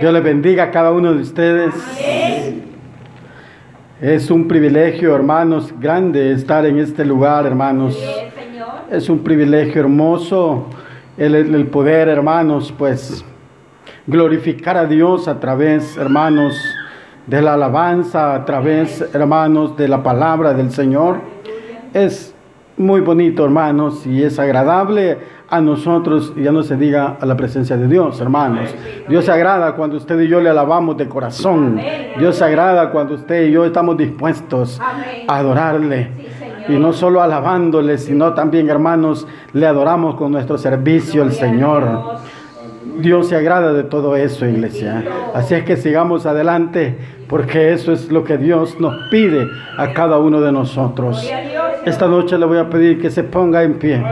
Dios les bendiga a cada uno de ustedes. Es un privilegio, hermanos, grande estar en este lugar, hermanos. Es un privilegio hermoso el, el poder, hermanos, pues glorificar a Dios a través, hermanos, de la alabanza, a través, hermanos, de la palabra del Señor. Es muy bonito, hermanos, y es agradable a nosotros, ya no se diga a la presencia de Dios, hermanos. Dios se agrada cuando usted y yo le alabamos de corazón. Dios se agrada cuando usted y yo estamos dispuestos a adorarle. Y no solo alabándole, sino también, hermanos, le adoramos con nuestro servicio al Señor. Dios se agrada de todo eso, iglesia. Así es que sigamos adelante, porque eso es lo que Dios nos pide a cada uno de nosotros. Esta noche le voy a pedir que se ponga en pie.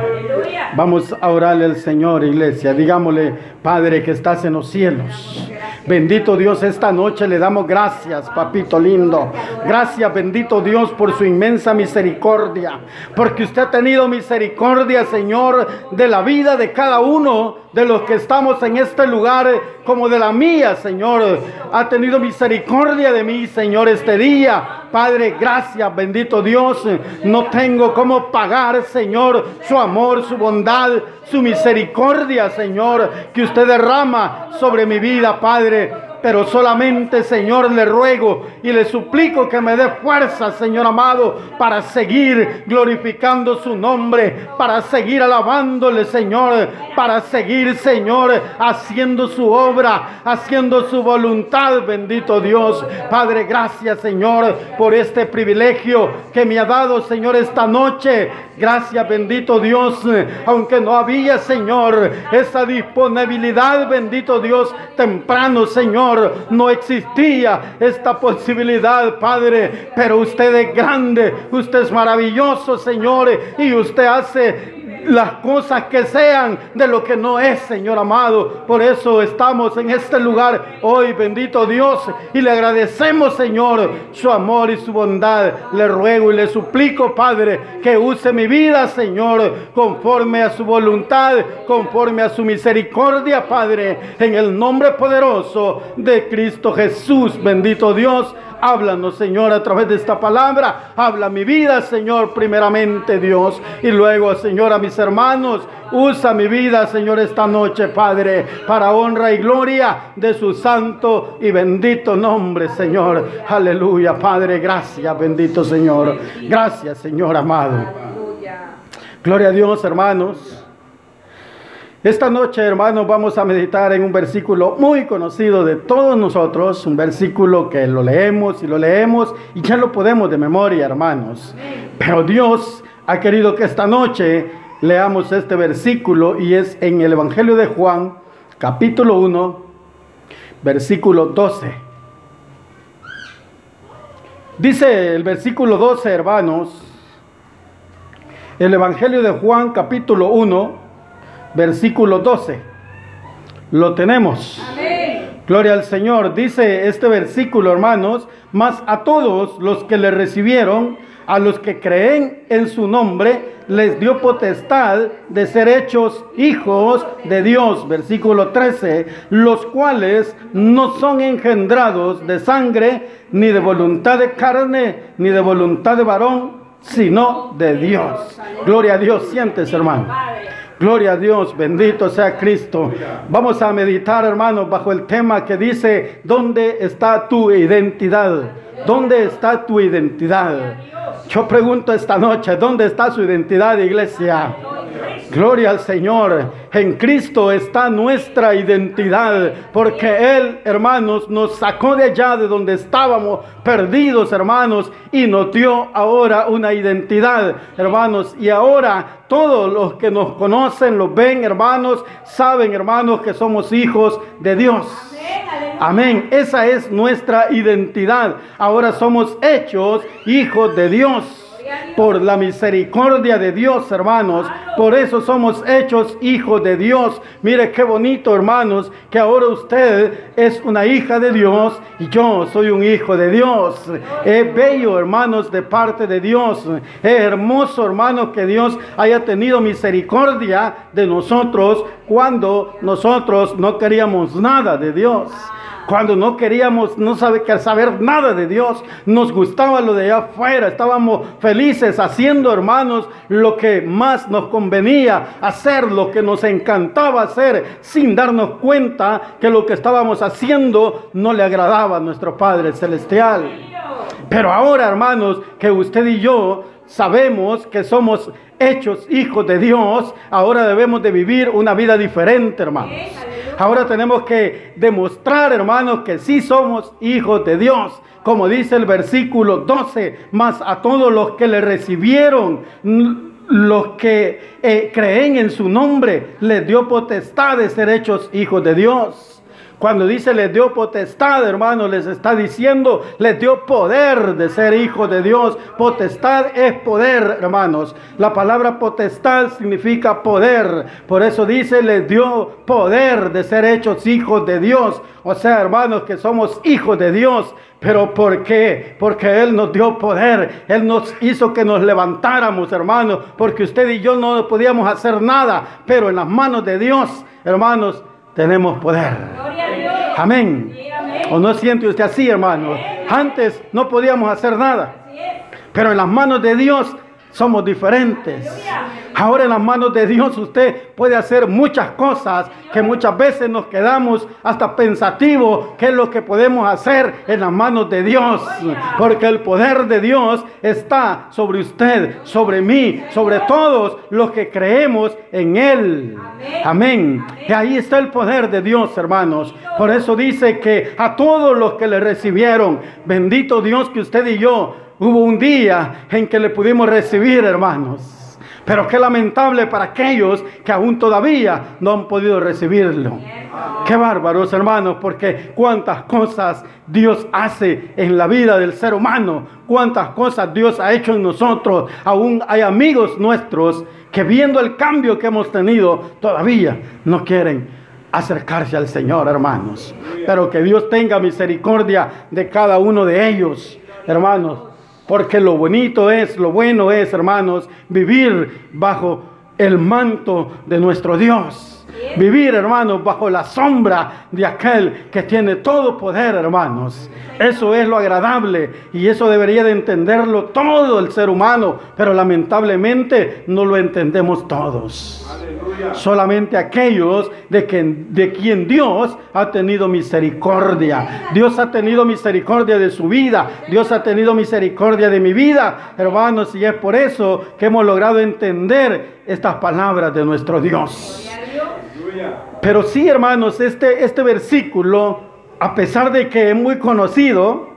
Vamos a orarle al Señor, iglesia. Digámosle, Padre que estás en los cielos. Bendito Dios, esta noche le damos gracias, papito lindo. Gracias, bendito Dios, por su inmensa misericordia. Porque usted ha tenido misericordia, Señor, de la vida de cada uno de los que estamos en este lugar, como de la mía, Señor. Ha tenido misericordia de mí, Señor, este día. Padre, gracias, bendito Dios. No tengo cómo pagar, Señor, su amor, su bondad, su misericordia, Señor, que usted derrama sobre mi vida, Padre. Pero solamente, Señor, le ruego y le suplico que me dé fuerza, Señor amado, para seguir glorificando su nombre, para seguir alabándole, Señor, para seguir, Señor, haciendo su obra, haciendo su voluntad, bendito Dios. Padre, gracias, Señor, por este privilegio que me ha dado, Señor, esta noche. Gracias, bendito Dios, aunque no había, Señor, esa disponibilidad, bendito Dios, temprano, Señor no existía esta posibilidad, Padre. Pero usted es grande, usted es maravilloso, Señor, y usted hace las cosas que sean de lo que no es, Señor amado. Por eso estamos en este lugar hoy, bendito Dios, y le agradecemos, Señor, su amor y su bondad. Le ruego y le suplico, Padre, que use mi vida, Señor, conforme a su voluntad, conforme a su misericordia, Padre, en el nombre poderoso de Cristo Jesús, bendito Dios. Háblanos, Señor, a través de esta palabra. Habla mi vida, Señor, primeramente, Dios. Y luego, Señor, a mis hermanos. Usa mi vida, Señor, esta noche, Padre, para honra y gloria de su santo y bendito nombre, Señor. Aleluya, Padre. Gracias, bendito Señor. Gracias, Señor amado. Gloria a Dios, hermanos. Esta noche, hermanos, vamos a meditar en un versículo muy conocido de todos nosotros, un versículo que lo leemos y lo leemos y ya lo podemos de memoria, hermanos. Pero Dios ha querido que esta noche leamos este versículo y es en el Evangelio de Juan, capítulo 1, versículo 12. Dice el versículo 12, hermanos, el Evangelio de Juan, capítulo 1, versículo 12. Lo tenemos. Gloria al Señor. Dice este versículo, hermanos, más a todos los que le recibieron, a los que creen en su nombre, les dio potestad de ser hechos hijos de Dios. Versículo 13, los cuales no son engendrados de sangre, ni de voluntad de carne, ni de voluntad de varón, sino de Dios. Gloria a Dios, sientes, hermano. Gloria a Dios, bendito sea Cristo. Vamos a meditar, hermanos, bajo el tema que dice, ¿dónde está tu identidad? ¿Dónde está tu identidad? Yo pregunto esta noche, ¿dónde está su identidad, iglesia? Gloria al Señor. En Cristo está nuestra identidad, porque Él, hermanos, nos sacó de allá de donde estábamos perdidos, hermanos, y nos dio ahora una identidad, hermanos. Y ahora todos los que nos conocen, los ven, hermanos, saben, hermanos, que somos hijos de Dios. Amén. Esa es nuestra identidad. Ahora somos hechos hijos de Dios. Por la misericordia de Dios, hermanos. Por eso somos hechos hijos de Dios. Mire qué bonito, hermanos, que ahora usted es una hija de Dios y yo soy un hijo de Dios. Es bello, hermanos, de parte de Dios. Es hermoso, hermanos, que Dios haya tenido misericordia de nosotros cuando nosotros no queríamos nada de Dios cuando no queríamos no saber, saber nada de Dios, nos gustaba lo de allá afuera, estábamos felices haciendo, hermanos, lo que más nos convenía hacer, lo que nos encantaba hacer, sin darnos cuenta que lo que estábamos haciendo no le agradaba a nuestro Padre Celestial. Pero ahora, hermanos, que usted y yo sabemos que somos hechos hijos de Dios, ahora debemos de vivir una vida diferente, hermanos. Ahora tenemos que demostrar, hermanos, que sí somos hijos de Dios. Como dice el versículo 12, más a todos los que le recibieron, los que eh, creen en su nombre, les dio potestad de ser hechos hijos de Dios. Cuando dice les dio potestad, hermano, les está diciendo, les dio poder de ser hijos de Dios. Potestad es poder, hermanos. La palabra potestad significa poder. Por eso dice, les dio poder de ser hechos hijos de Dios. O sea, hermanos, que somos hijos de Dios. Pero ¿por qué? Porque Él nos dio poder. Él nos hizo que nos levantáramos, hermanos. Porque usted y yo no podíamos hacer nada. Pero en las manos de Dios, hermanos, tenemos poder. Amén. ¿O no siente usted así, hermano? Antes no podíamos hacer nada. Pero en las manos de Dios somos diferentes. Ahora en las manos de Dios usted puede hacer muchas cosas que muchas veces nos quedamos hasta pensativos qué es lo que podemos hacer en las manos de Dios. Porque el poder de Dios está sobre usted, sobre mí, sobre todos los que creemos en Él. Amén. Y ahí está el poder de Dios, hermanos. Por eso dice que a todos los que le recibieron, bendito Dios que usted y yo hubo un día en que le pudimos recibir, hermanos. Pero qué lamentable para aquellos que aún todavía no han podido recibirlo. Qué bárbaros, hermanos, porque cuántas cosas Dios hace en la vida del ser humano, cuántas cosas Dios ha hecho en nosotros. Aún hay amigos nuestros que viendo el cambio que hemos tenido, todavía no quieren acercarse al Señor, hermanos. Pero que Dios tenga misericordia de cada uno de ellos, hermanos. Porque lo bonito es, lo bueno es, hermanos, vivir bajo el manto de nuestro Dios. Vivir, hermanos, bajo la sombra de aquel que tiene todo poder, hermanos. Eso es lo agradable y eso debería de entenderlo todo el ser humano, pero lamentablemente no lo entendemos todos. Solamente aquellos de, de quien Dios ha tenido misericordia. Dios ha tenido misericordia de su vida. Dios ha tenido misericordia de mi vida, hermanos, y es por eso que hemos logrado entender estas palabras de nuestro Dios. Pero sí, hermanos, este, este versículo, a pesar de que es muy conocido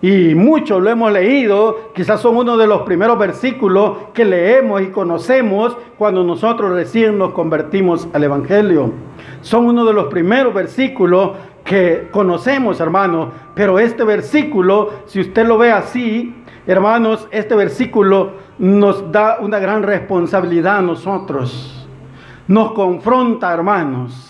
y muchos lo hemos leído, quizás son uno de los primeros versículos que leemos y conocemos cuando nosotros recién nos convertimos al Evangelio. Son uno de los primeros versículos que conocemos, hermanos, pero este versículo, si usted lo ve así, hermanos, este versículo nos da una gran responsabilidad a nosotros nos confronta, hermanos.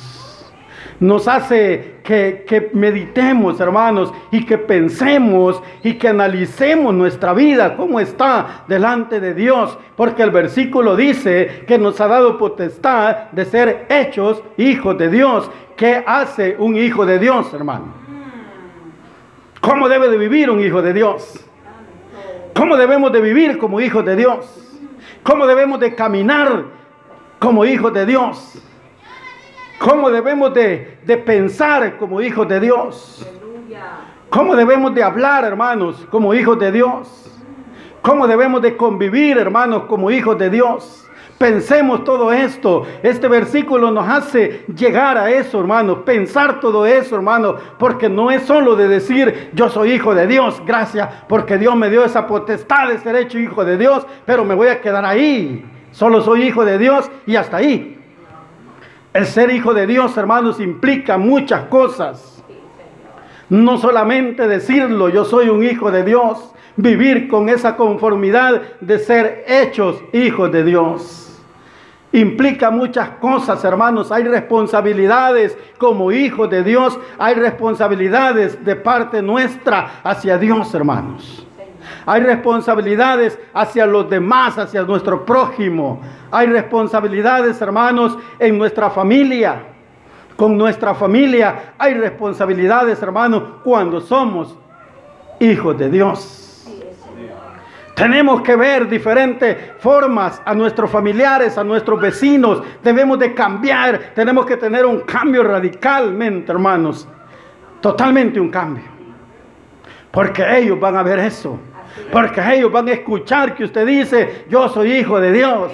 Nos hace que, meditemos, hermanos, y que pensemos y que analicemos nuestra vida, cómo está delante de Dios. Porque el versículo dice que nos ha dado potestad de ser hechos hijos de Dios. ¿Qué hace un hijo de Dios, hermano? ¿Cómo debe de vivir un hijo de Dios? ¿Cómo debemos de vivir como hijos de Dios? ¿Cómo debemos de caminar como hijos de Dios. ¿Cómo debemos de, pensar como hijos de Dios? ¿Cómo debemos de hablar, hermanos, como hijos de Dios? ¿Cómo debemos de convivir, hermanos, como hijos de Dios? Pensemos todo esto. Este versículo nos hace llegar a eso, hermanos. Pensar todo eso, hermanos. Porque no es solo de decir, yo soy hijo de Dios. Gracias, porque Dios me dio esa potestad de ser hecho hijo de Dios. Pero me voy a quedar ahí. Solo soy hijo de Dios y hasta ahí. El ser hijo de Dios, hermanos, implica muchas cosas. No solamente decirlo, yo soy un hijo de Dios, vivir con esa conformidad de ser hechos hijos de Dios. Implica muchas cosas, hermanos. Hay responsabilidades como hijos de Dios. Hay responsabilidades de parte nuestra hacia Dios, hermanos. Hay responsabilidades hacia los demás, hacia nuestro prójimo. Hay responsabilidades, hermanos, en nuestra familia. Con nuestra familia hay responsabilidades, hermanos, cuando somos hijos de Dios. Tenemos que ver diferentes formas a nuestros familiares, a nuestros vecinos. Debemos de cambiar. Tenemos que tener un cambio radicalmente, hermanos. Totalmente un cambio. Porque ellos van a ver eso. Porque ellos van a escuchar que usted dice, yo soy hijo de Dios.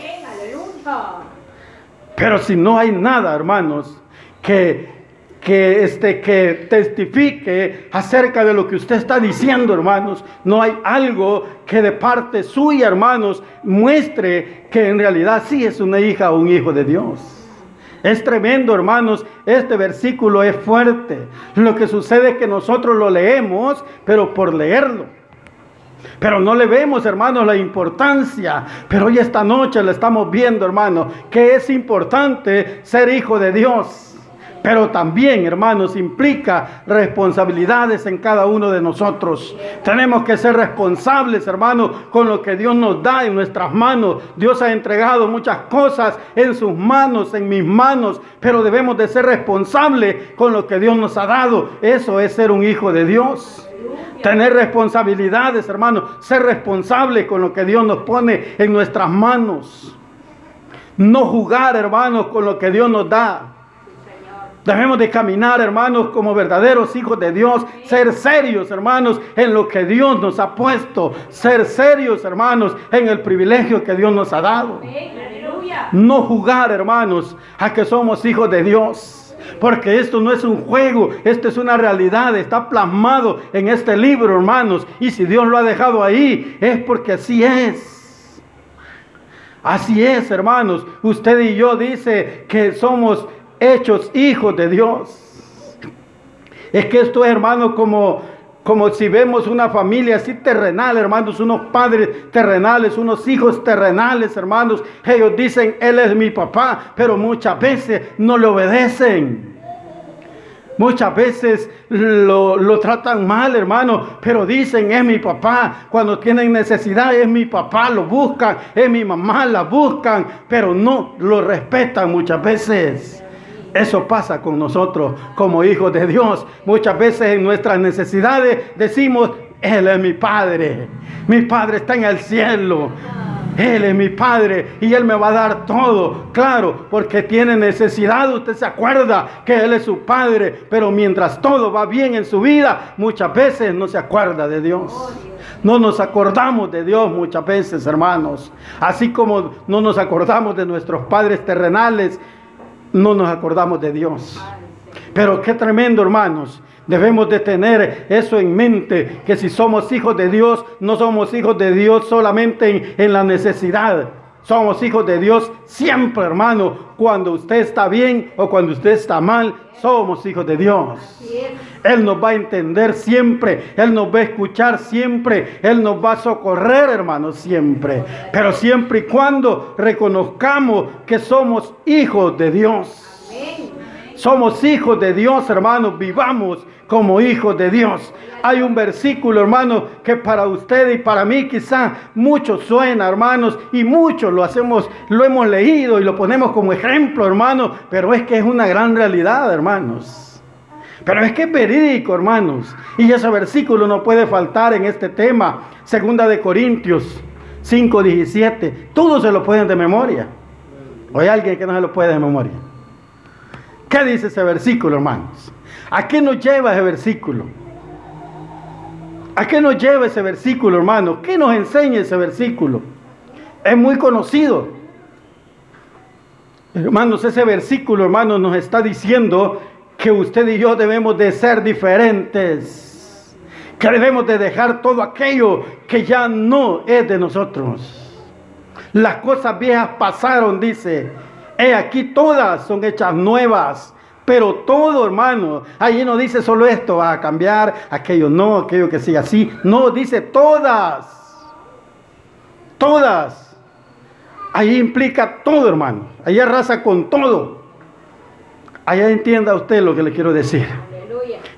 Pero si no hay nada, hermanos, que que, este, que testifique acerca de lo que usted está diciendo, hermanos. No hay algo que de parte suya, hermanos, muestre que en realidad sí es una hija o un hijo de Dios. Es tremendo, hermanos. Este versículo es fuerte. Lo que sucede es que nosotros lo leemos, pero por leerlo. Pero no le vemos, hermanos, la importancia. Pero hoy esta noche le estamos viendo, hermanos, que es importante ser hijo de Dios. Pero también, hermanos, implica responsabilidades en cada uno de nosotros. Tenemos que ser responsables, hermanos, con lo que Dios nos da en nuestras manos. Dios ha entregado muchas cosas en sus manos, en mis manos, pero debemos de ser responsables con lo que Dios nos ha dado. Eso es ser un hijo de Dios. Tener responsabilidades, hermanos. Ser responsable con lo que Dios nos pone en nuestras manos. No jugar, hermanos, con lo que Dios nos da. Debemos de caminar, hermanos, como verdaderos hijos de Dios. Ser serios, hermanos, en lo que Dios nos ha puesto. Ser serios, hermanos, en el privilegio que Dios nos ha dado. No jugar, hermanos, a que somos hijos de Dios. Porque esto no es un juego, esto es una realidad, está plasmado en este libro, hermanos. Y si Dios lo ha dejado ahí, es porque así es. Así es, hermanos. Usted y yo dice que somos hechos hijos de Dios. Es que esto es, hermano, como, como si vemos una familia así terrenal, hermanos, unos padres terrenales, unos hijos terrenales, hermanos. Ellos dicen, Él es mi papá, pero muchas veces no le obedecen. Muchas veces lo, tratan mal, hermano, pero dicen, es mi papá. Cuando tienen necesidad, es mi papá, lo buscan, es mi mamá, la buscan, pero no lo respetan muchas veces. Eso pasa con nosotros como hijos de Dios. Muchas veces en nuestras necesidades decimos, Él es mi Padre. Mi Padre está en el cielo. Él es mi Padre y Él me va a dar todo. Claro, porque tiene necesidad. Usted se acuerda que Él es su Padre. Pero mientras todo va bien en su vida, muchas veces no se acuerda de Dios. No nos acordamos de Dios muchas veces, hermanos. Así como no nos acordamos de nuestros padres terrenales no nos acordamos de Dios. Pero qué tremendo, hermanos. Debemos de tener eso en mente, que si somos hijos de Dios, no somos hijos de Dios solamente en, la necesidad. Somos hijos de Dios siempre, hermano. Cuando usted está bien o cuando usted está mal, somos hijos de Dios. Él nos va a entender siempre. Él nos va a escuchar siempre. Él nos va a socorrer, hermano, siempre. Pero siempre y cuando reconozcamos que somos hijos de Dios. Somos hijos de Dios, hermanos. Vivamos como hijos de Dios. Hay un versículo, hermano, que para usted y para mí quizá mucho suena, hermanos, y mucho lo hacemos, lo hemos leído y lo ponemos como ejemplo, hermano, pero es que es una gran realidad, hermanos. Pero es que es verídico, hermanos. Y ese versículo no puede faltar en este tema. Segunda de Corintios 5:17. Todos se lo pueden de memoria. ¿O hay alguien que no se lo puede de memoria? ¿Qué dice ese versículo, hermanos? ¿A qué nos lleva ese versículo? ¿A qué nos lleva ese versículo, hermano? ¿Qué nos enseña ese versículo? Es muy conocido. Hermanos, ese versículo, hermanos, nos está diciendo que usted y yo debemos de ser diferentes. Que debemos de dejar todo aquello que ya no es de nosotros. Las cosas viejas pasaron, dice. He aquí todas son hechas nuevas. Pero todo, hermano, ahí no dice solo esto va a cambiar, aquello no, aquello que siga así. No, dice todas. Todas. Ahí implica todo, hermano. Ahí arrasa con todo. Allá entienda usted lo que le quiero decir.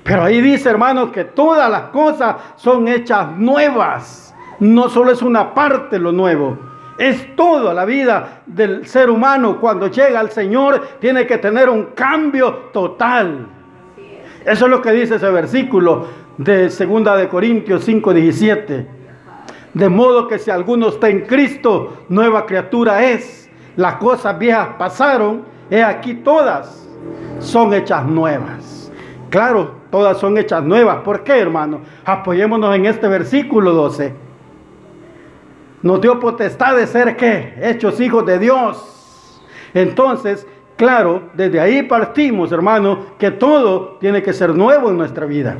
Pero ahí dice, hermano, que todas las cosas son hechas nuevas. No solo es una parte lo nuevo. Es toda la vida del ser humano. Cuando llega al Señor, tiene que tener un cambio total. Eso es lo que dice ese versículo de 2 de Corintios 5, 17. De modo que si alguno está en Cristo, nueva criatura es. Las cosas viejas pasaron, he aquí todas son hechas nuevas. Claro, todas son hechas nuevas. ¿Por qué, hermano? Apoyémonos en este versículo 12. Nos dio potestad de ser qué? Hechos hijos de Dios. Entonces, claro, desde ahí partimos, hermano, que todo tiene que ser nuevo en nuestra vida.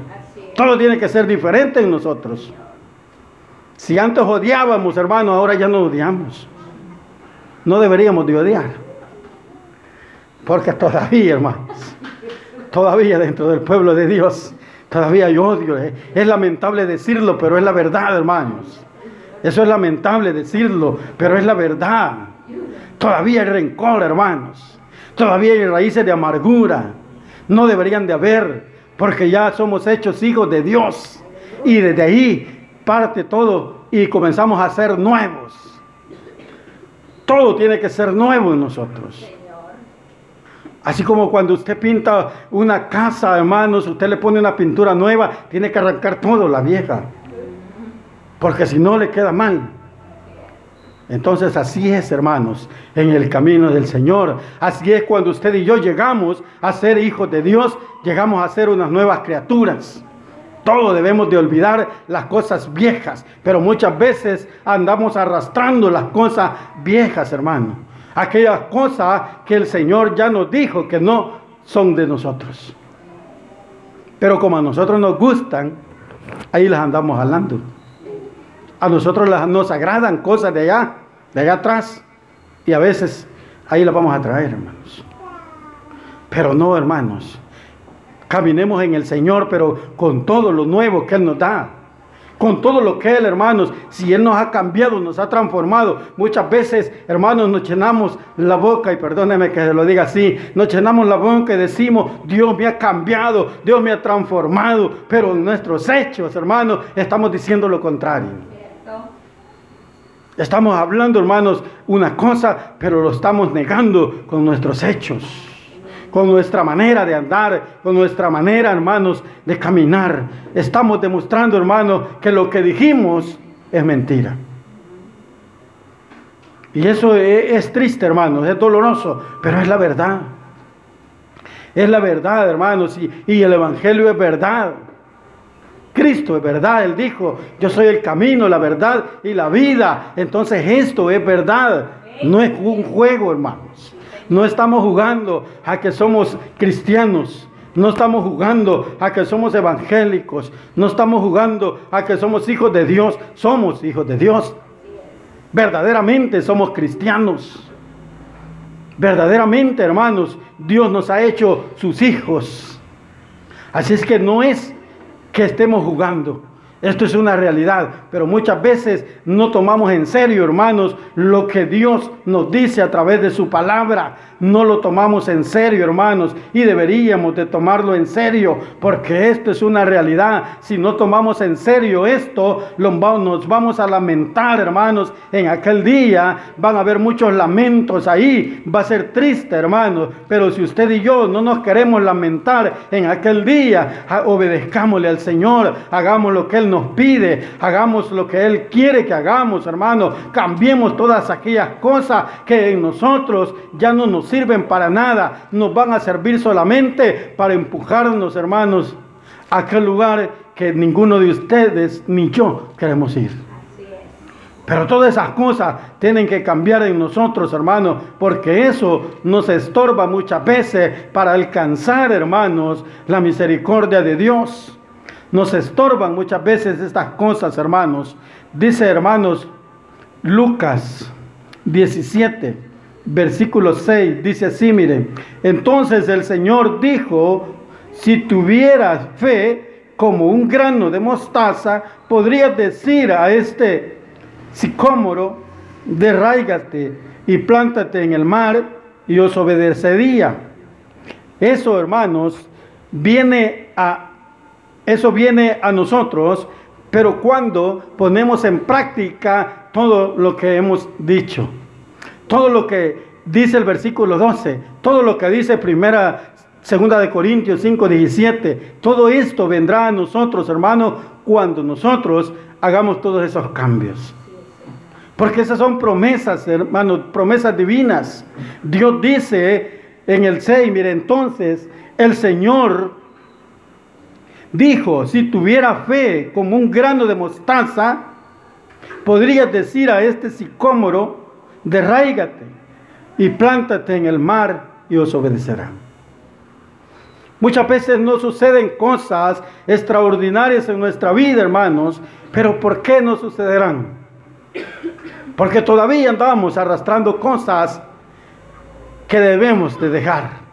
Todo tiene que ser diferente en nosotros. Si antes odiábamos, hermano, ahora ya no odiamos. No deberíamos de odiar. Porque todavía, hermanos, todavía dentro del pueblo de Dios, todavía hay odio. ¿eh? Es lamentable decirlo, pero es la verdad, hermanos. Eso es lamentable decirlo, pero es la verdad. Todavía hay rencor, hermanos. Todavía hay raíces de amargura. No deberían de haber, porque ya somos hechos hijos de Dios. Y desde ahí parte todo y comenzamos a ser nuevos. Todo tiene que ser nuevo en nosotros. Así como cuando usted pinta una casa, hermanos, usted le pone una pintura nueva, tiene que arrancar todo, la vieja. Porque si no le queda mal. Entonces así es, hermanos, en el camino del Señor. Así es cuando usted y yo llegamos a ser hijos de Dios, llegamos a ser unas nuevas criaturas. Todo debemos de olvidar las cosas viejas, pero muchas veces andamos arrastrando las cosas viejas, hermano. Aquellas cosas que el Señor ya nos dijo que no son de nosotros. Pero como a nosotros nos gustan, ahí las andamos hablando. A nosotros nos agradan cosas de allá, de allá atrás. Y a veces ahí las vamos a traer, hermanos. Pero no, hermanos. Caminemos en el Señor, pero con todo lo nuevo que Él nos da. Con todo lo que Él, hermanos, si Él nos ha cambiado, nos ha transformado. Muchas veces, hermanos, nos llenamos la boca, y perdóneme que se lo diga así, nos llenamos la boca y decimos, Dios me ha cambiado, Dios me ha transformado, pero en nuestros hechos, hermanos, estamos diciendo lo contrario. Estamos hablando, hermanos, una cosa, pero lo estamos negando con nuestros hechos con nuestra manera de andar, con nuestra manera, hermanos, de caminar. Estamos demostrando, hermanos, que lo que dijimos es mentira. Y eso es, triste, hermanos, es doloroso, pero es la verdad. Es la verdad, hermanos, y, y el Evangelio es verdad. Cristo es verdad, Él dijo, yo soy el camino, la verdad y la vida. Entonces esto es verdad, no es un juego, hermanos. No estamos jugando a que somos cristianos. No estamos jugando a que somos evangélicos. No estamos jugando a que somos hijos de Dios. Somos hijos de Dios. Verdaderamente somos cristianos. Verdaderamente, hermanos, Dios nos ha hecho sus hijos. Así es que no es que estemos jugando. Esto es una realidad, pero muchas veces no tomamos en serio, hermanos, lo que Dios nos dice a través de su palabra. No lo tomamos en serio, hermanos, y deberíamos de tomarlo en serio, porque esto es una realidad. Si no tomamos en serio esto, nos vamos a lamentar, hermanos, en aquel día. Van a haber muchos lamentos ahí, va a ser triste, hermanos, pero si usted y yo no nos queremos lamentar en aquel día, obedezcámosle al Señor, hagamos lo que Él nos pide, hagamos lo que Él quiere que hagamos, hermanos, cambiemos todas aquellas cosas que en nosotros ya no nos sirven para nada, nos van a servir solamente para empujarnos, hermanos, a aquel lugar que ninguno de ustedes ni yo queremos ir. Pero todas esas cosas tienen que cambiar en nosotros, hermanos, porque eso nos estorba muchas veces para alcanzar, hermanos, la misericordia de Dios. Nos estorban muchas veces estas cosas, hermanos. Dice, hermanos, Lucas 17, versículo 6, dice así, miren, entonces el Señor dijo, si tuvieras fe como un grano de mostaza, podrías decir a este sicómoro, derráigate y plántate en el mar y os obedecería. Eso, hermanos, viene a eso viene a nosotros, pero cuando ponemos en práctica todo lo que hemos dicho, todo lo que dice el versículo 12, todo lo que dice primera Segunda de Corintios 5, 17. Todo esto vendrá a nosotros, hermanos, cuando nosotros hagamos todos esos cambios. Porque esas son promesas, hermanos, promesas divinas. Dios dice en el 6, mire, entonces el Señor dijo, si tuviera fe como un grano de mostaza, podrías decir a este sicómoro, derráigate y plántate en el mar y os obedecerá. Muchas veces no suceden cosas extraordinarias en nuestra vida, hermanos, pero ¿por qué no sucederán? Porque todavía andamos arrastrando cosas que debemos de dejar.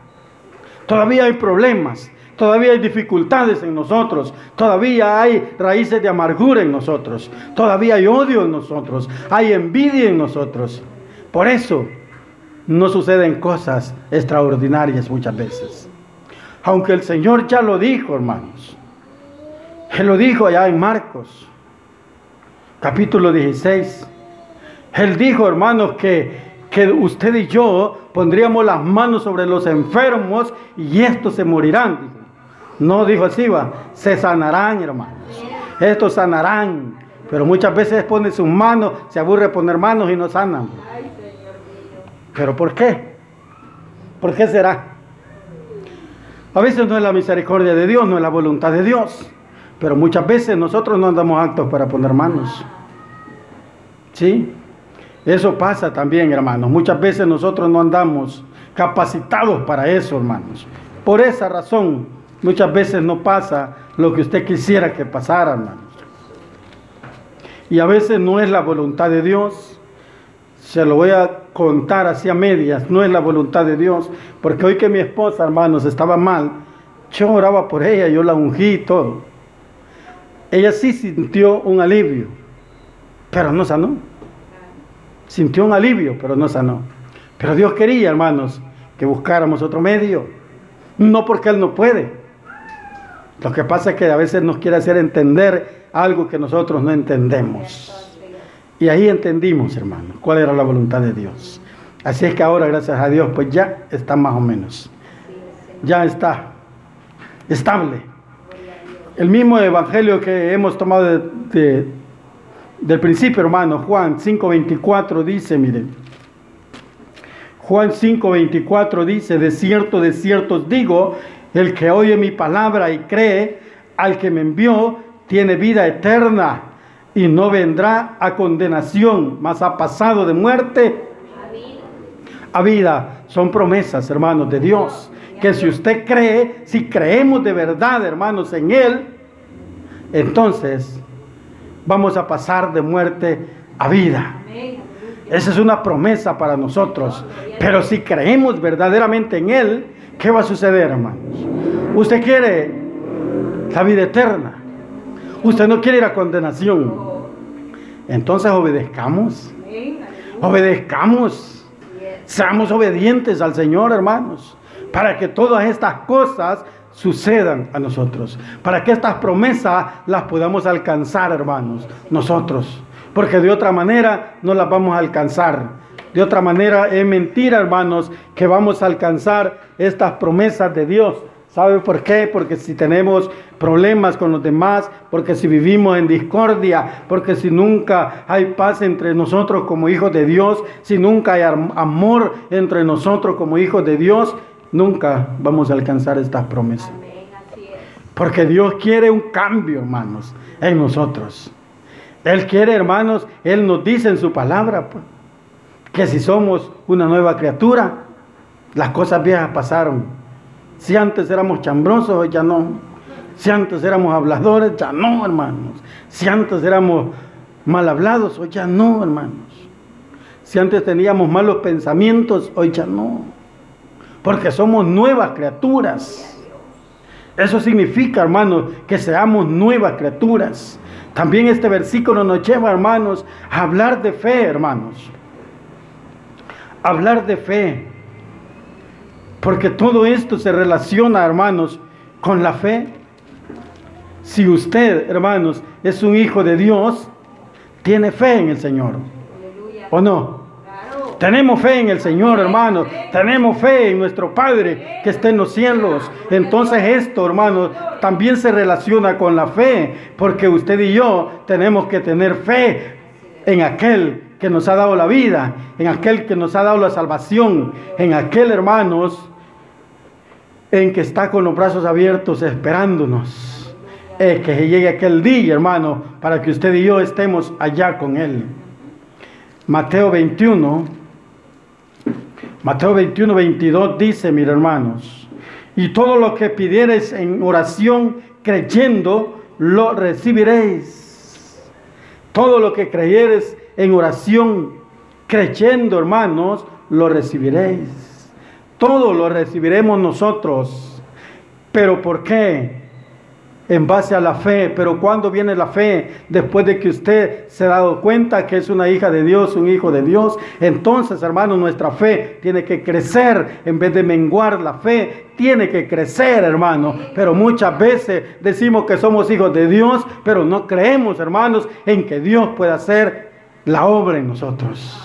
Todavía hay problemas, todavía hay dificultades en nosotros, todavía hay raíces de amargura en nosotros, todavía hay odio en nosotros, hay envidia en nosotros. Por eso no suceden cosas extraordinarias muchas veces. Aunque el Señor ya lo dijo, hermanos. Él lo dijo allá en Marcos, capítulo 16. Él dijo, hermanos, que, que usted y yo pondríamos las manos sobre los enfermos y estos se morirán. No dijo así, va, se sanarán, hermanos. Estos sanarán. Pero muchas veces pone sus manos, se aburre poner manos y no sanan. ¿Pero por qué? ¿Por qué será? A veces no es la misericordia de Dios, no es la voluntad de Dios. Pero muchas veces nosotros no andamos actos para poner manos. ¿Sí? Eso pasa también, hermanos. Muchas veces nosotros no andamos capacitados para eso, hermanos. Por esa razón, muchas veces no pasa lo que usted quisiera que pasara, hermanos. Y a veces no es la voluntad de Dios. Se lo voy a contar así a medias, no es la voluntad de Dios, porque hoy que mi esposa, hermanos, estaba mal, yo oraba por ella, yo la ungí y todo. Ella sí sintió un alivio, pero no sanó. Sintió un alivio, pero no sanó. Pero Dios quería, hermanos, que buscáramos otro medio. No porque Él no puede. Lo que pasa es que a veces nos quiere hacer entender algo que nosotros no entendemos. Y ahí entendimos, hermano, cuál era la voluntad de Dios. Así es que ahora, gracias a Dios, pues ya está más o menos. Ya está estable. El mismo evangelio que hemos tomado del principio, hermano, Juan 5.24 dice, miren, Juan 5.24 dice, de cierto, de cierto digo, el que oye mi palabra y cree al que me envió, tiene vida eterna y no vendrá a condenación, mas ha pasado de muerte a vida. Son promesas, hermanos, de Dios. Que si usted cree, si creemos de verdad, hermanos, en Él, entonces vamos a pasar de muerte a vida. Esa es una promesa para nosotros. Pero si creemos verdaderamente en Él, ¿qué va a suceder, hermanos? Usted quiere la vida eterna. Usted no quiere ir a condenación. Entonces obedezcamos. Obedezcamos. Seamos obedientes al Señor, hermanos. Para que todas estas cosas sucedan a nosotros. Para que estas promesas las podamos alcanzar, hermanos. Nosotros. Porque de otra manera no las vamos a alcanzar. De otra manera es mentira, hermanos, que vamos a alcanzar estas promesas de Dios. ¿Sabe por qué? Porque si tenemos problemas con los demás, porque si vivimos en discordia, porque si nunca hay paz entre nosotros como hijos de Dios, si nunca hay amor entre nosotros como hijos de Dios, nunca vamos a alcanzar estas promesas. Porque Dios quiere un cambio, hermanos, en nosotros. Él quiere, hermanos, Él nos dice en su palabra pues, que si somos una nueva criatura, las cosas viejas pasaron si antes éramos chambrosos, ya no. Si antes éramos habladores, ya no, hermanos. Si antes éramos mal hablados, hoy ya no, hermanos. Si antes teníamos malos pensamientos, hoy ya no. Porque somos nuevas criaturas. Eso significa, hermanos, que seamos nuevas criaturas. También este versículo nos lleva, hermanos, a hablar de fe, hermanos. Hablar de fe. Porque todo esto se relaciona, hermanos, con la fe. Si usted, hermanos, es un hijo de Dios, tiene fe en el Señor. ¿O no? Tenemos fe en el Señor, hermanos. Tenemos fe en nuestro Padre que está en los cielos. Entonces esto, hermanos, también se relaciona con la fe, porque usted y yo tenemos que tener fe en aquel que nos ha dado la vida, en aquel que nos ha dado la salvación, en aquel, hermanos, en que está con los brazos abiertos esperándonos. Es que llegue aquel día, hermano, para que usted y yo estemos allá con Él. Mateo 21, Mateo 21, 22 dice, mis hermanos, y todo lo que pidiereis en oración creyendo, lo recibiréis. Todo lo que creyeres en oración creyendo, hermanos, lo recibiréis. Todo lo recibiremos nosotros. ¿Pero por qué? en base a la fe. Pero cuando viene la fe? Después de que usted se ha dado cuenta que es una hija de Dios, un hijo de Dios. Entonces, hermano, nuestra fe tiene que crecer en vez de menguar la fe. Tiene que crecer, hermano. Pero muchas veces decimos que somos hijos de Dios, pero no creemos, hermanos, en que Dios pueda hacer la obra en nosotros.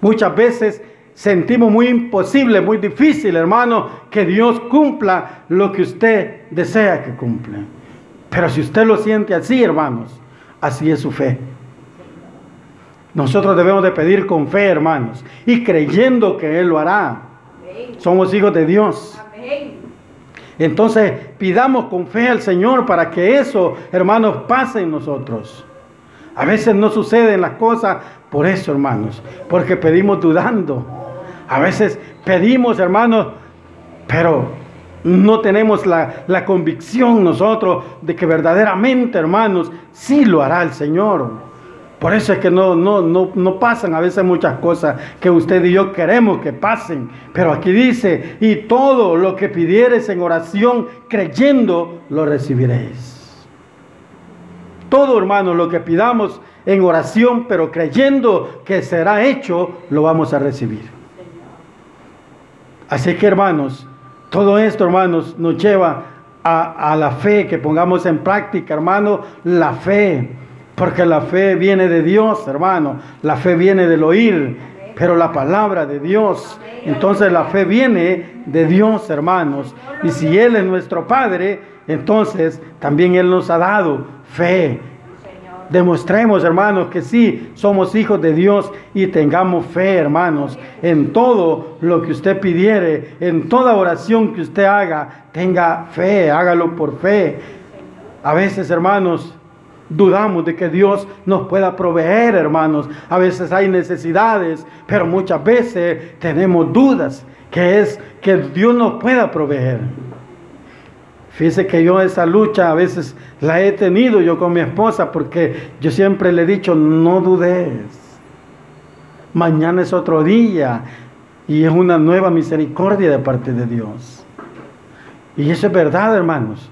Muchas veces sentimos muy imposible, muy difícil, hermano, que Dios cumpla lo que usted desea que cumpla. Pero si usted lo siente así, hermanos, así es su fe. Nosotros debemos de pedir con fe, hermanos, y creyendo que Él lo hará. Somos hijos de Dios. Entonces pidamos con fe al Señor para que eso, hermanos, pase en nosotros. A veces no suceden las cosas por eso, hermanos, porque pedimos dudando. A veces pedimos, hermanos, pero no tenemos la, convicción nosotros de que verdaderamente, hermanos, sí lo hará el Señor. Por eso es que no, no, no, no pasan a veces muchas cosas que usted y yo queremos que pasen. Pero aquí dice, y todo lo que pidieres en oración, creyendo, lo recibiréis. Todo, hermano, lo que pidamos en oración, pero creyendo que será hecho, lo vamos a recibir. Así que hermanos, todo esto hermanos nos lleva a, la fe, que pongamos en práctica hermano la fe, porque la fe viene de Dios hermano, la fe viene del oír, pero la palabra de Dios, entonces la fe viene de Dios hermanos, y si Él es nuestro Padre, entonces también Él nos ha dado fe, Demostremos, hermanos, que sí somos hijos de Dios y tengamos fe, hermanos, en todo lo que usted pidiere, en toda oración que usted haga, tenga fe, hágalo por fe. A veces, hermanos, dudamos de que Dios nos pueda proveer, hermanos. A veces hay necesidades, pero muchas veces tenemos dudas que es que Dios nos pueda proveer. Fíjese que yo esa lucha a veces la he tenido yo con mi esposa porque yo siempre le he dicho, no dudes. Mañana es otro día y es una nueva misericordia de parte de Dios. Y eso es verdad, hermanos.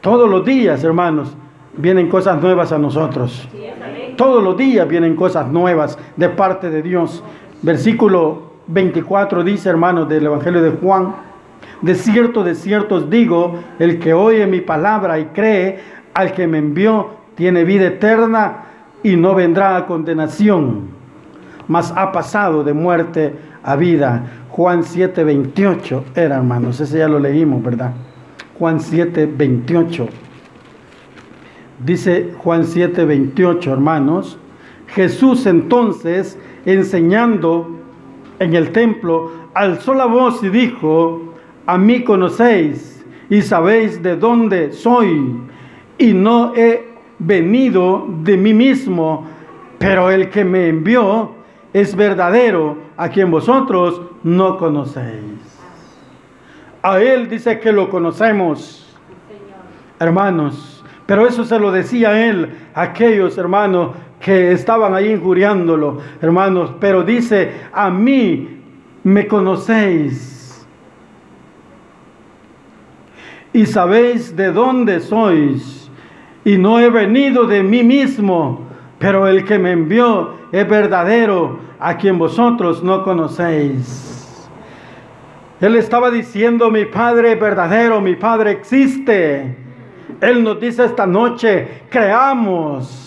Todos los días, hermanos, vienen cosas nuevas a nosotros. Todos los días vienen cosas nuevas de parte de Dios. Versículo 24 dice, hermanos, del Evangelio de Juan, de cierto, de cierto os digo, el que oye mi palabra y cree al que me envió, tiene vida eterna y no vendrá a condenación, mas ha pasado de muerte a vida. Juan 7, 28 era, hermanos, ese ya lo leímos, ¿verdad? Juan 7, 28. Dice Juan 7, 28, hermanos. Jesús entonces, enseñando en el templo, alzó la voz y dijo, a mí conocéis y sabéis de dónde soy, y no he venido de mí mismo, pero el que me envió es verdadero, a quien vosotros no conocéis. A él dice que lo conocemos, hermanos, pero eso se lo decía él a aquellos hermanos que estaban ahí injuriándolo, hermanos. Pero dice, a mí me conocéis y sabéis de dónde sois. Y no he venido de mí mismo, pero el que me envió es verdadero, a quien vosotros no conocéis. Él estaba diciendo, mi Padre es verdadero, mi Padre existe. Él nos dice esta noche, creamos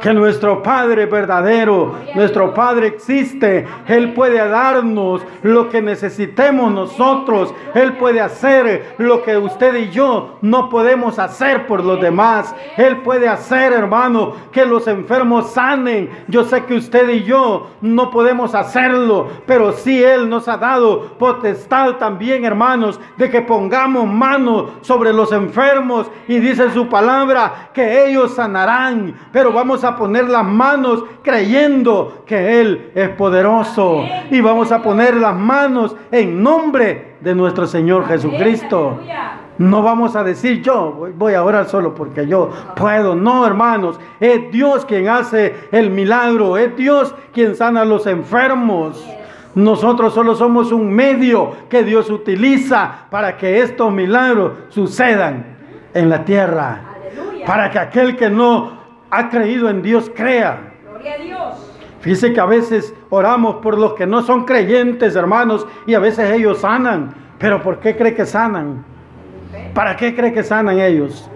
que nuestro Padre verdadero, nuestro Padre existe. Él puede darnos lo que necesitemos nosotros. Él puede hacer lo que usted y yo no podemos hacer por los demás. Él puede hacer, hermano, que los enfermos sanen. Yo sé que usted y yo no podemos hacerlo, pero sí Él nos ha dado potestad también, hermanos, de que pongamos mano sobre los enfermos y dice su palabra que ellos sanarán. Pero vamos a poner las manos creyendo que Él es poderoso. Y vamos a poner las manos en nombre de nuestro Señor Jesucristo. No vamos a decir yo voy a orar solo porque yo puedo. No, hermanos, es Dios quien hace el milagro. Es Dios quien sana a los enfermos. Nosotros solo somos un medio que Dios utiliza para que estos milagros sucedan en la tierra. Para que aquel que no ha creído en Dios, crea. Gloria a Dios. Fíjese que a veces oramos por los que no son creyentes, hermanos, y a veces ellos sanan. Pero ¿por qué cree que sanan? ¿Para qué cree que sanan ellos?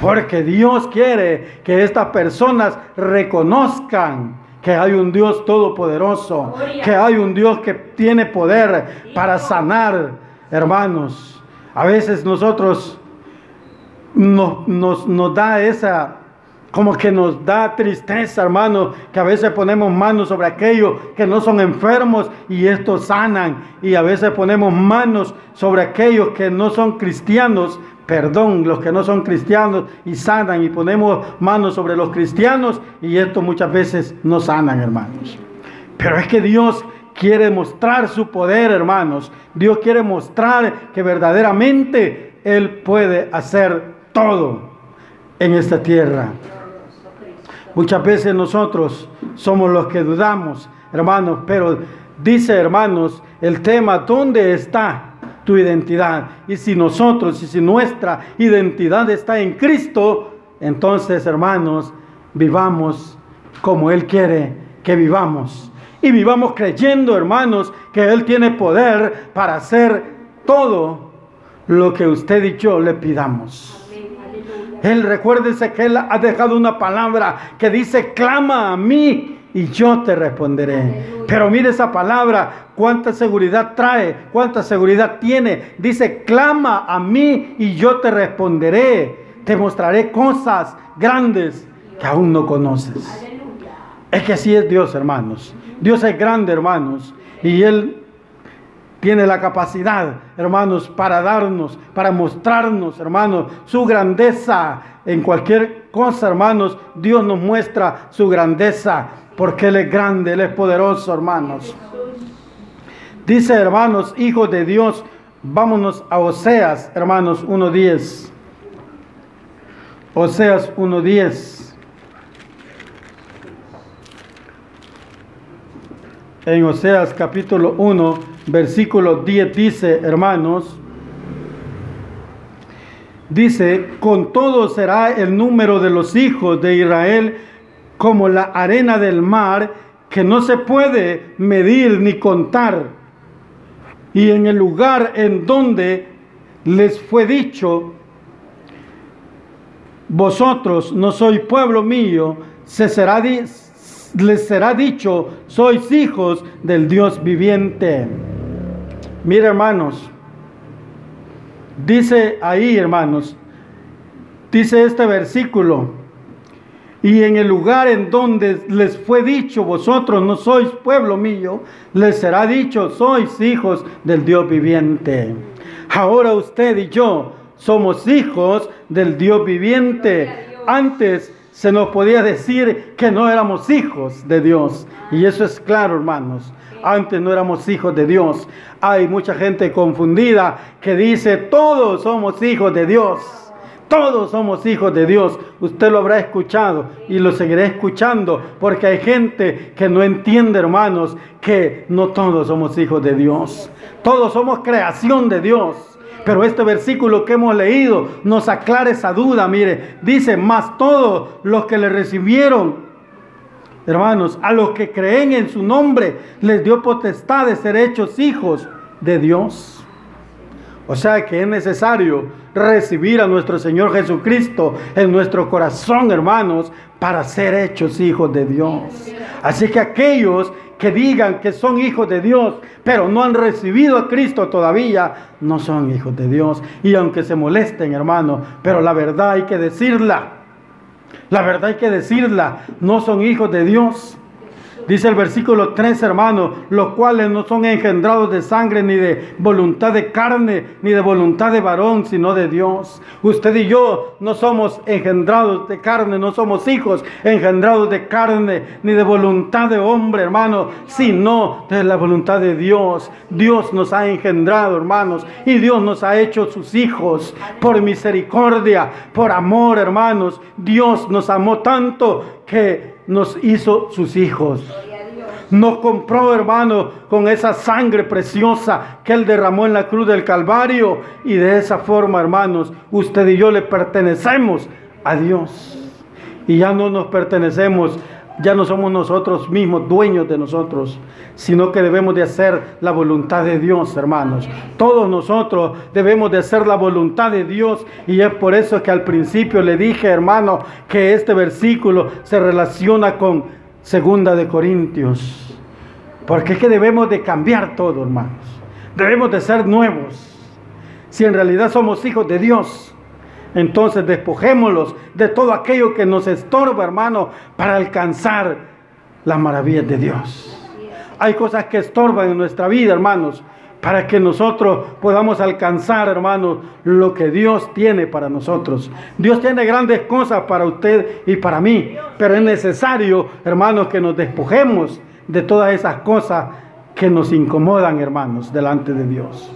Porque Dios quiere que estas personas reconozcan que hay un Dios todopoderoso, que hay un Dios que tiene poder para sanar, hermanos. A veces nosotros nos, nos, nos da esa como que nos da tristeza, hermano, que a veces ponemos manos sobre aquellos que no son enfermos y estos sanan. Y a veces ponemos manos sobre aquellos que no son cristianos, perdón, los que no son cristianos y sanan. Y ponemos manos sobre los cristianos y estos muchas veces no sanan, hermanos. Pero es que Dios quiere mostrar su poder, hermanos. Dios quiere mostrar que verdaderamente Él puede hacer todo en esta tierra. Muchas veces nosotros somos los que dudamos, hermanos, pero dice, hermanos, el tema, ¿dónde está tu identidad? Y si nosotros, y si nuestra identidad está en Cristo, entonces, hermanos, vivamos como Él quiere que vivamos. Y vivamos creyendo, hermanos, que Él tiene poder para hacer todo lo que usted y yo le pidamos. Él recuérdese que Él ha dejado una palabra que dice, clama a mí y yo te responderé. Pero mire esa palabra, cuánta seguridad trae, cuánta seguridad tiene. Dice, clama a mí y yo te responderé. Te mostraré cosas grandes que aún no conoces. Es que así es Dios, hermanos. Dios es grande, hermanos. Y Él tiene la capacidad, hermanos, para darnos, para mostrarnos, hermanos, su grandeza en cualquier cosa, hermanos. Dios nos muestra su grandeza porque Él es grande, Él es poderoso, hermanos. Dice, hermanos, hijos de Dios, vámonos a Oseas, hermanos, 1.10. Oseas 1.10. En Oseas capítulo 1 versículo 10 dice, hermanos, dice, con todo será el número de los hijos de Israel como la arena del mar, que no se puede medir ni contar. Y en el lugar en donde les fue dicho, vosotros no sois pueblo mío, se será, les será dicho, sois hijos del Dios viviente. Mira, hermanos, dice ahí, hermanos, dice este versículo, y en el lugar en donde les fue dicho, vosotros no sois pueblo mío, les será dicho, sois hijos del Dios viviente. Ahora usted y yo somos hijos del Dios viviente. Antes se nos podía decir que no éramos hijos de Dios. Y eso es claro, hermanos. Antes no éramos hijos de Dios. Hay mucha gente confundida que dice, todos somos hijos de Dios. Todos somos hijos de Dios. Usted lo habrá escuchado y lo seguiré escuchando porque hay gente que no entiende, hermanos, que no todos somos hijos de Dios. Todos somos creación de Dios. Pero este versículo que hemos leído nos aclara esa duda. Mire, dice, más todos los que le recibieron, hermanos, a los que creen en su nombre, les dio potestad de ser hechos hijos de Dios. O sea que es necesario recibir a nuestro Señor Jesucristo en nuestro corazón, hermanos, para ser hechos hijos de Dios. Así que aquellos que digan que son hijos de Dios, pero no han recibido a Cristo todavía, no son hijos de Dios. Y aunque se molesten, hermanos, pero la verdad hay que decirla. La verdad hay que decirla, no son hijos de Dios. Dice el versículo 3, hermanos, los cuales no son engendrados de sangre, ni de voluntad de carne, ni de voluntad de varón, sino de Dios. Usted y yo no somos engendrados de carne, no somos hijos engendrados de carne, ni de voluntad de hombre, hermano, sino de la voluntad de Dios. Dios nos ha engendrado, hermanos, y Dios nos ha hecho sus hijos por misericordia, por amor, hermanos. Dios nos amó tanto que nos hizo sus hijos. Nos compró, hermano, con esa sangre preciosa que Él derramó en la cruz del Calvario. Y de esa forma, hermanos, usted y yo le pertenecemos a Dios. Y ya no nos pertenecemos, ya no somos nosotros mismos dueños de nosotros, sino que debemos de hacer la voluntad de Dios, hermanos. Todos nosotros debemos de hacer la voluntad de Dios y es por eso que al principio le dije, hermano, que este versículo se relaciona con Segunda de Corintios. Porque es que debemos de cambiar todo, hermanos. Debemos de ser nuevos. Si en realidad somos hijos de Dios, entonces despojémoslos de todo aquello que nos estorba, hermano, para alcanzar las maravillas de Dios. Hay cosas que estorban en nuestra vida, hermanos, para que nosotros podamos alcanzar, hermanos, lo que Dios tiene para nosotros. Dios tiene grandes cosas para usted y para mí, pero es necesario, hermanos, que nos despojemos de todas esas cosas que nos incomodan, hermanos, delante de Dios.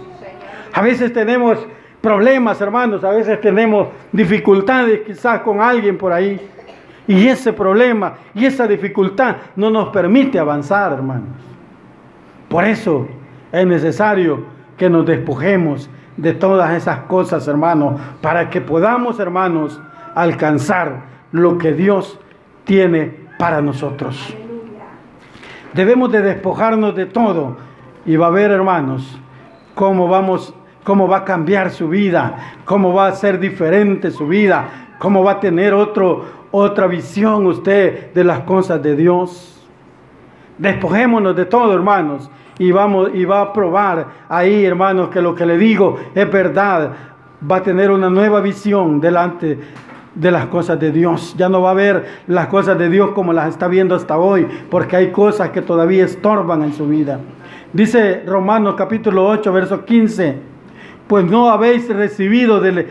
A veces tenemos problemas, hermanos, a veces tenemos dificultades quizás con alguien por ahí. Y ese problema y esa dificultad no nos permite avanzar, hermanos. Por eso es necesario que nos despojemos de todas esas cosas, hermanos, para que podamos, hermanos, alcanzar lo que Dios tiene para nosotros. Debemos de despojarnos de todo y va a ver, hermanos, cómo vamos cómo va a cambiar su vida, cómo va a ser diferente su vida, cómo va a tener otro, otra visión usted de las cosas de Dios. Despojémonos de todo, hermanos, y vamos y va a probar ahí, hermanos, que lo que le digo es verdad. Va a tener una nueva visión delante de las cosas de Dios. Ya no va a ver las cosas de Dios como las está viendo hasta hoy, porque hay cosas que todavía estorban en su vida. Dice Romanos capítulo 8, verso 15 pues no habéis recibido del,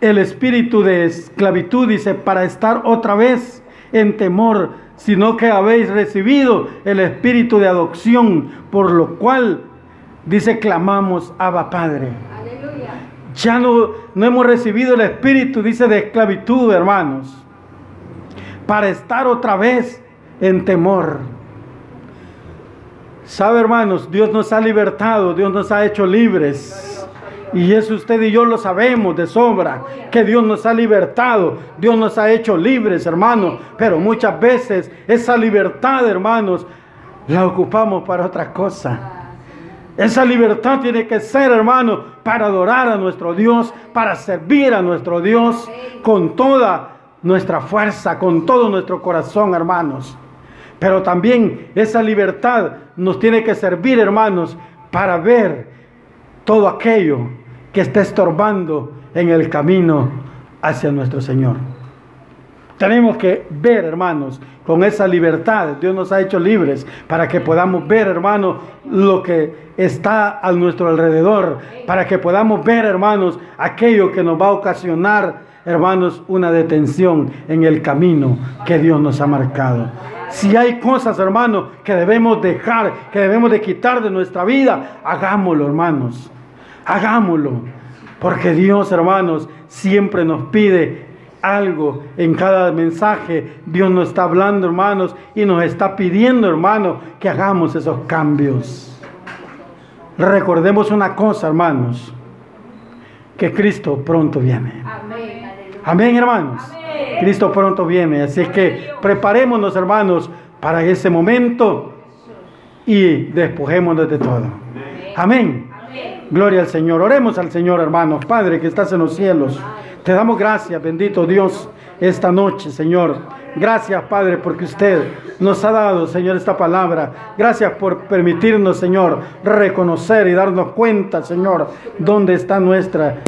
el espíritu de esclavitud, dice, para estar otra vez en temor, sino que habéis recibido el espíritu de adopción, por lo cual, dice, clamamos, Abba Padre. Aleluya. Ya no, no hemos recibido el espíritu, dice, de esclavitud, hermanos, para estar otra vez en temor. ¿Sabe, hermanos? Dios nos ha libertado, Dios nos ha hecho libres. Y eso usted y yo lo sabemos de sobra, que Dios nos ha libertado, Dios nos ha hecho libres, hermanos. Pero muchas veces esa libertad, hermanos, la ocupamos para otra cosa. Esa libertad tiene que ser, hermano, para adorar a nuestro Dios, para servir a nuestro Dios con toda nuestra fuerza, con todo nuestro corazón, hermanos. Pero también esa libertad nos tiene que servir, hermanos, para ver todo aquello que está estorbando en el camino hacia nuestro Señor. Tenemos que ver, hermanos, con esa libertad, Dios nos ha hecho libres para que podamos ver, hermanos, lo que está a nuestro alrededor, para que podamos ver, hermanos, aquello que nos va a ocasionar, hermanos, una detención en el camino que Dios nos ha marcado. Si hay cosas, hermanos, que debemos dejar, que debemos de quitar de nuestra vida, hagámoslo, hermanos. Hagámoslo. Porque Dios, hermanos, siempre nos pide algo en cada mensaje. Dios nos está hablando, hermanos, y nos está pidiendo, hermanos, que hagamos esos cambios. Recordemos una cosa, hermanos, que Cristo pronto viene. Amén, hermanos. Cristo pronto viene. Así que preparémonos, hermanos, para ese momento y despojémonos de todo. Amén. Gloria al Señor. Oremos al Señor, hermanos. Padre que estás en los cielos. Te damos gracias, bendito Dios, esta noche, Señor. Gracias, Padre, porque usted nos ha dado, Señor, esta palabra. Gracias por permitirnos, Señor, reconocer y darnos cuenta, Señor, dónde está nuestra